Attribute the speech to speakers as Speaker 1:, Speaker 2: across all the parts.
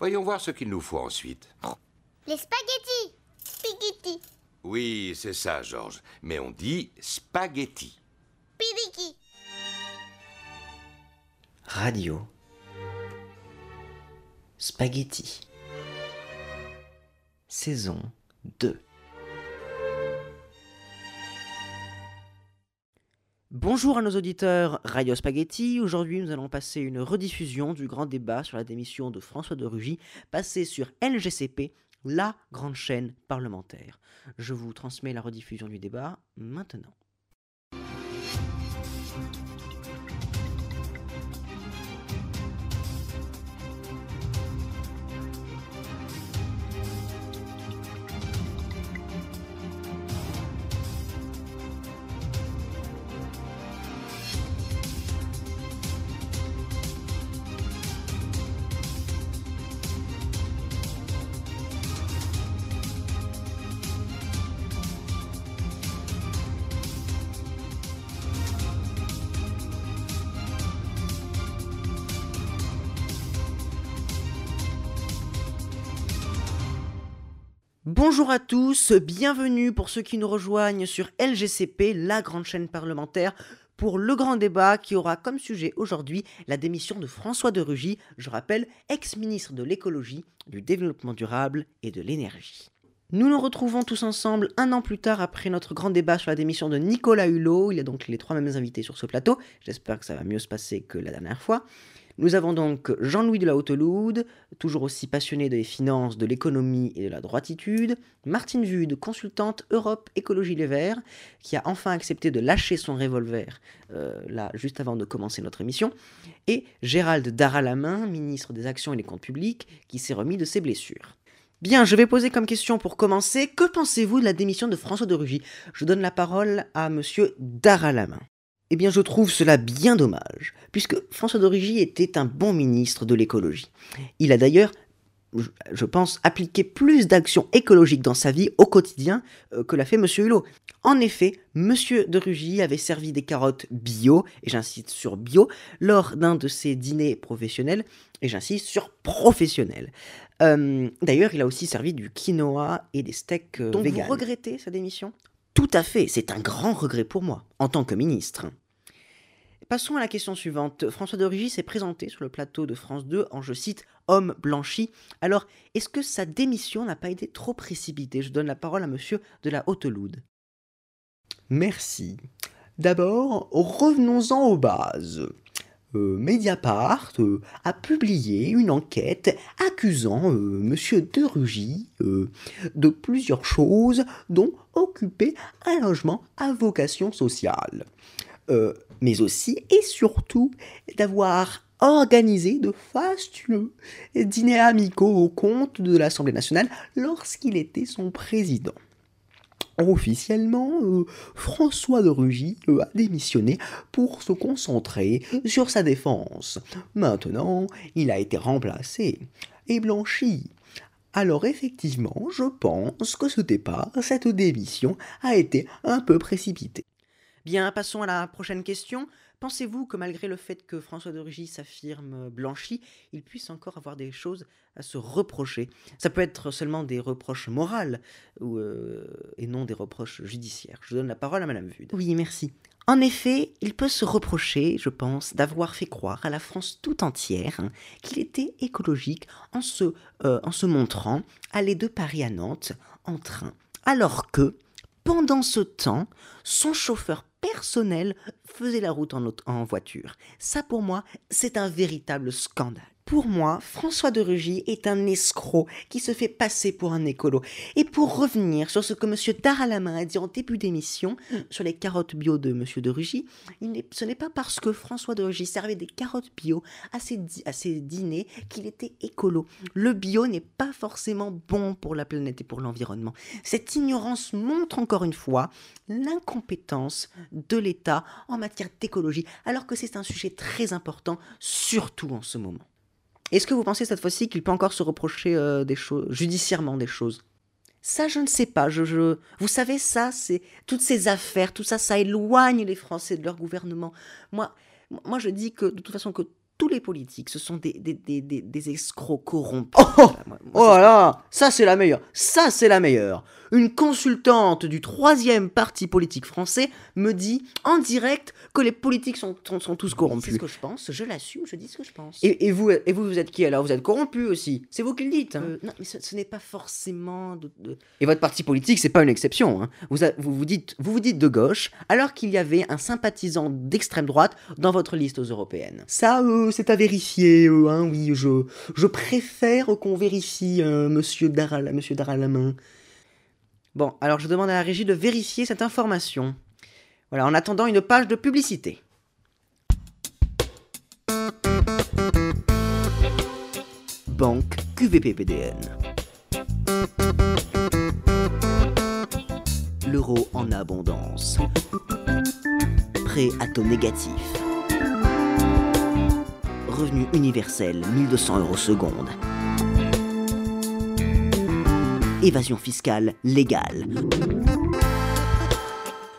Speaker 1: Voyons voir ce qu'il nous faut ensuite.
Speaker 2: Les spaghettis. Spaghetti.
Speaker 1: Oui, c'est ça, Georges. Mais on dit spaghetti.
Speaker 2: Pidiki.
Speaker 3: Radio. Spaghetti. Saison 2. Bonjour à nos auditeurs Radio Spaghetti. Aujourd'hui, nous allons passer une rediffusion du grand débat sur la démission de François de Rugy, passé sur LGCP, la grande chaîne parlementaire. Je vous transmets la rediffusion du débat maintenant. Bonjour à tous, bienvenue pour ceux qui nous rejoignent sur LGCP, la grande chaîne parlementaire, pour le grand débat qui aura comme sujet aujourd'hui la démission de François de Rugy, je rappelle, ex-ministre de l'écologie, du développement durable et de l'énergie. Nous nous retrouvons tous ensemble un an plus tard après notre grand débat sur la démission de Nicolas Hulot. Il y a donc les trois mêmes invités sur ce plateau. J'espère que ça va mieux se passer que la dernière fois. Nous avons donc Jean-Louis de la Haute-Loude, toujours aussi passionné des finances, de l'économie et de la droititude, Martine Vude, consultante Europe Écologie Les Verts, qui a enfin accepté de lâcher son revolver, euh, là, juste avant de commencer notre émission, et Gérald Daralamin, ministre des Actions et des Comptes Publics, qui s'est remis de ses blessures. Bien, je vais poser comme question pour commencer, que pensez-vous de la démission de François de Rugy? Je donne la parole à monsieur Daralamin. Eh bien, je trouve cela bien dommage, puisque François d'Origi était un bon ministre de l'écologie. Il a d'ailleurs, je pense, appliqué plus d'actions écologiques dans sa vie au quotidien euh, que l'a fait M. Hulot. En effet, M. de Rugy avait servi des carottes bio, et j'insiste sur bio, lors d'un de ses dîners professionnels, et j'insiste sur professionnel. Euh, d'ailleurs, il a aussi servi du quinoa et des steaks euh, Donc vous regrettez sa démission? Tout à fait, c'est un grand regret pour moi, en tant que ministre. Passons à la question suivante. François de s'est présenté sur le plateau de France 2 en, je cite, homme blanchi. Alors, est-ce que sa démission n'a pas été trop précipitée? Je donne la parole à monsieur de la Haute-Loude. Merci. D'abord, revenons-en aux bases. Euh, Mediapart euh, a publié une enquête accusant euh, Monsieur de Rugy de plusieurs choses, dont occuper un logement à vocation sociale. Euh, mais aussi et surtout d'avoir organisé de fastueux dîners amicaux au compte de l'Assemblée nationale lorsqu'il était son président. Officiellement, euh, François de Rugy euh, a démissionné pour se concentrer sur sa défense. Maintenant, il a été remplacé et blanchi. Alors effectivement, je pense que ce départ, cette démission, a été un peu précipité. Bien, passons à la prochaine question. Pensez-vous que malgré le fait que François de Rugy s'affirme blanchi, il puisse encore avoir des choses à se reprocher? Ça peut être seulement des reproches morales ou, euh, et non des reproches judiciaires. Je donne la parole à Madame Vude. Oui, merci. En effet, il peut se reprocher, je pense, d'avoir fait croire à la France tout entière qu'il était écologique en se, euh, en se montrant aller de Paris à Nantes en train. Alors que, pendant ce temps, son chauffeur personnel faisait la route en, voiture. Ça pour moi, c'est un véritable scandale. Pour moi, François de Rugy est un escroc qui se fait passer pour un écolo. Et pour revenir sur ce que M. Daralamin a dit en début d'émission, sur les carottes bio de M. de Rugy, ce n'est pas parce que François de Rugy servait des carottes bio à ses dîners qu'il était écolo. Le bio n'est pas forcément bon pour la planète et pour l'environnement. Cette ignorance montre encore une fois l'incompétence de l'État en matière d'écologie, alors que c'est un sujet très important, surtout en ce moment. Est-ce que vous pensez cette fois-ci qu'il peut encore se reprocher euh, des choses, judiciairement des choses? Ça, je ne sais pas. Je, Vous savez, ça, c'est toutes ces affaires, tout ça, ça éloigne les Français de leur gouvernement. Moi, moi, je dis que de toute façon, que tous les politiques, ce sont des, des, des, des, des escrocs corrompus.
Speaker 4: Oh, oh,
Speaker 3: Voilà, moi- moi,
Speaker 4: Oh
Speaker 3: c'est
Speaker 4: là ça c'est la meilleure, ça c'est la meilleure. Une consultante du troisième parti politique français me dit en direct que les politiques sont, sont, sont tous
Speaker 3: C'est
Speaker 4: corrompus.
Speaker 3: ce que je pense, je l'assume, je dis ce que je pense.
Speaker 4: Et, et vous, et vous, vous êtes qui alors? Vous êtes corrompu aussi. C'est vous qui le dites. hein.
Speaker 3: Euh, non, mais ce, ce n'est pas forcément de, de-
Speaker 4: Et votre parti politique, c'est pas une exception. hein. Vous, a- vous, vous, dites, vous vous dites de gauche, alors qu'il y avait un sympathisant d'extrême droite dans votre liste aux européennes. Ça, euh, c'est à vérifier, euh, hein, oui. Je, préfère qu'on vérifie, euh, monsieur, Daral, monsieur Daralamin.
Speaker 3: Bon, alors je demande à la régie de vérifier cette information. Voilà, en attendant une page de publicité.
Speaker 4: Banque QVPPDN. L'euro en abondance. Prêt à taux négatif. Revenu universel 1200 euros seconde. Évasion fiscale légale.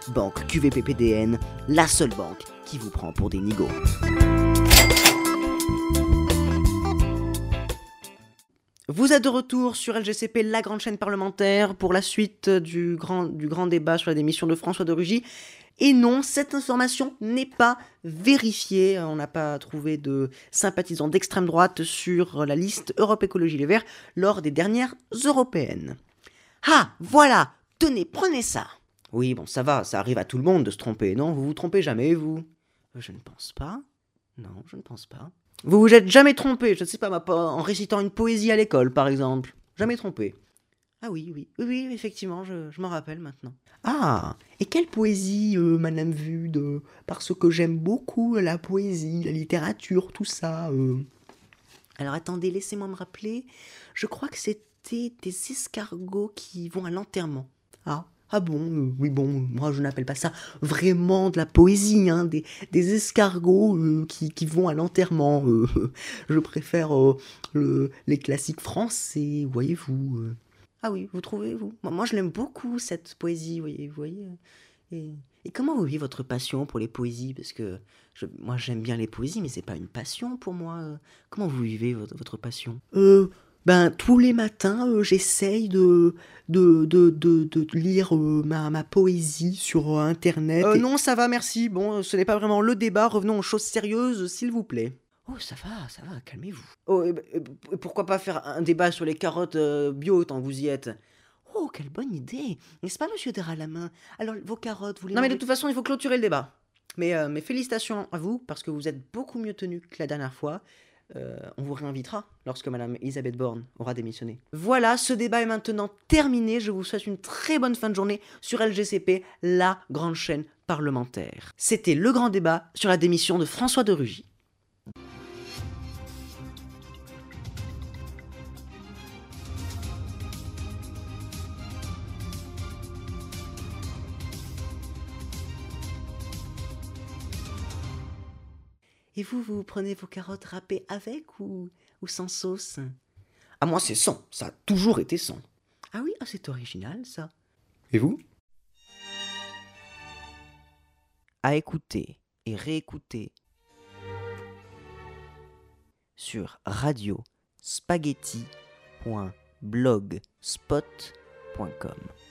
Speaker 4: Banque QVPPDN, la seule banque qui vous prend pour des nigauds.
Speaker 3: Vous êtes de retour sur LGCP, la grande chaîne parlementaire, pour la suite du grand, du grand débat sur la démission de François de Rugy. Et non, cette information n'est pas vérifiée. On n'a pas trouvé de sympathisants d'extrême droite sur la liste Europe Écologie Les Verts lors des dernières européennes. Ah, voilà Tenez, prenez ça
Speaker 4: Oui, bon, ça va, ça arrive à tout le monde de se tromper, non Vous vous trompez jamais, vous
Speaker 3: Je ne pense pas. Non, je ne pense pas. Vous vous êtes jamais trompé, je ne sais pas, en récitant une poésie à l'école, par exemple. Jamais trompé. Ah oui, oui, oui, oui, effectivement, je, je m'en rappelle maintenant.
Speaker 4: Ah, et quelle poésie, euh, Madame Vude? Parce que j'aime beaucoup la poésie, la littérature, tout ça. euh.
Speaker 3: Alors attendez, laissez-moi me rappeler. Je crois que c'était des escargots qui vont à l'enterrement.
Speaker 4: Ah, ah bon euh, Oui, bon, moi je n'appelle pas ça vraiment de la poésie, hein, des, des escargots euh, qui, qui vont à l'enterrement. je préfère le- les classiques français, voyez-vous.
Speaker 3: Ah oui, vous trouvez, vous Moi, moi, je l'aime beaucoup, cette poésie, vous voyez. Vous voyez et, et comment vous vivez votre passion pour les poésies? Parce que je- moi, j'aime bien les poésies, mais c'est pas une passion pour moi. euh. Comment vous vivez votre, votre passion?
Speaker 4: Euh, ben, tous les matins, euh, j'essaye de, de, de, de, de lire euh, ma, ma poésie sur Internet. Et-
Speaker 3: Non, ça va, merci. Bon, ce n'est pas vraiment le débat. Revenons aux choses sérieuses, s'il vous plaît.
Speaker 4: Oh, ça va, ça va, calmez-vous.
Speaker 3: Oh, et, et- et pourquoi pas faire un débat sur les carottes euh, bio tant que vous y êtes?
Speaker 4: Oh, quelle bonne idée N'est-ce pas, monsieur Deralamin Alors, vos carottes, vous les
Speaker 3: Non, mais de toute façon, il faut clôturer le débat. Mais, euh, mais félicitations à vous, parce que vous êtes beaucoup mieux tenu que la dernière fois. Euh, on vous réinvitera lorsque Madame Elisabeth Borne aura démissionné. Voilà, ce débat est maintenant terminé. Je vous souhaite une très bonne fin de journée sur LGCP, la grande chaîne parlementaire. C'était le grand débat sur la démission de François de Rugy.
Speaker 4: Et vous, vous prenez vos carottes râpées avec ou, ou sans sauce? Ah, moi, c'est sans. Ça a toujours été sans.
Speaker 3: Ah oui, ah, c'est original ça.
Speaker 4: Et vous?
Speaker 3: À écouter et réécouter sur radio spaghetti.blogspot.com.